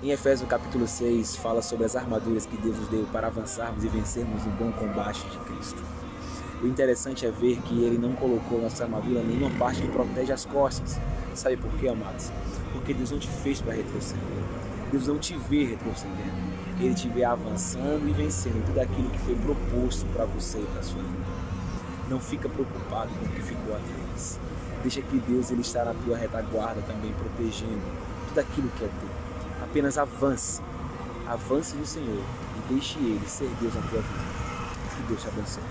Em Efésios capítulo 6 fala sobre as armaduras que Deus nos deu para avançarmos e vencermos o bom combate de Cristo. O interessante é ver que ele não colocou nossa armadura nenhuma parte que protege as costas. Sabe por quê, amados? Porque Deus não te fez para retroceder. Deus não te vê retrocedendo. Ele te vê avançando e vencendo tudo aquilo que foi proposto para você e para sua vida. Não fica preocupado com o que ficou atrás. Deixa que Deus ele está na tua retaguarda também protegendo tudo aquilo que é teu. Apenas avance. Avance no Senhor e deixe ele ser Deus na tua vida. Que Deus te abençoe.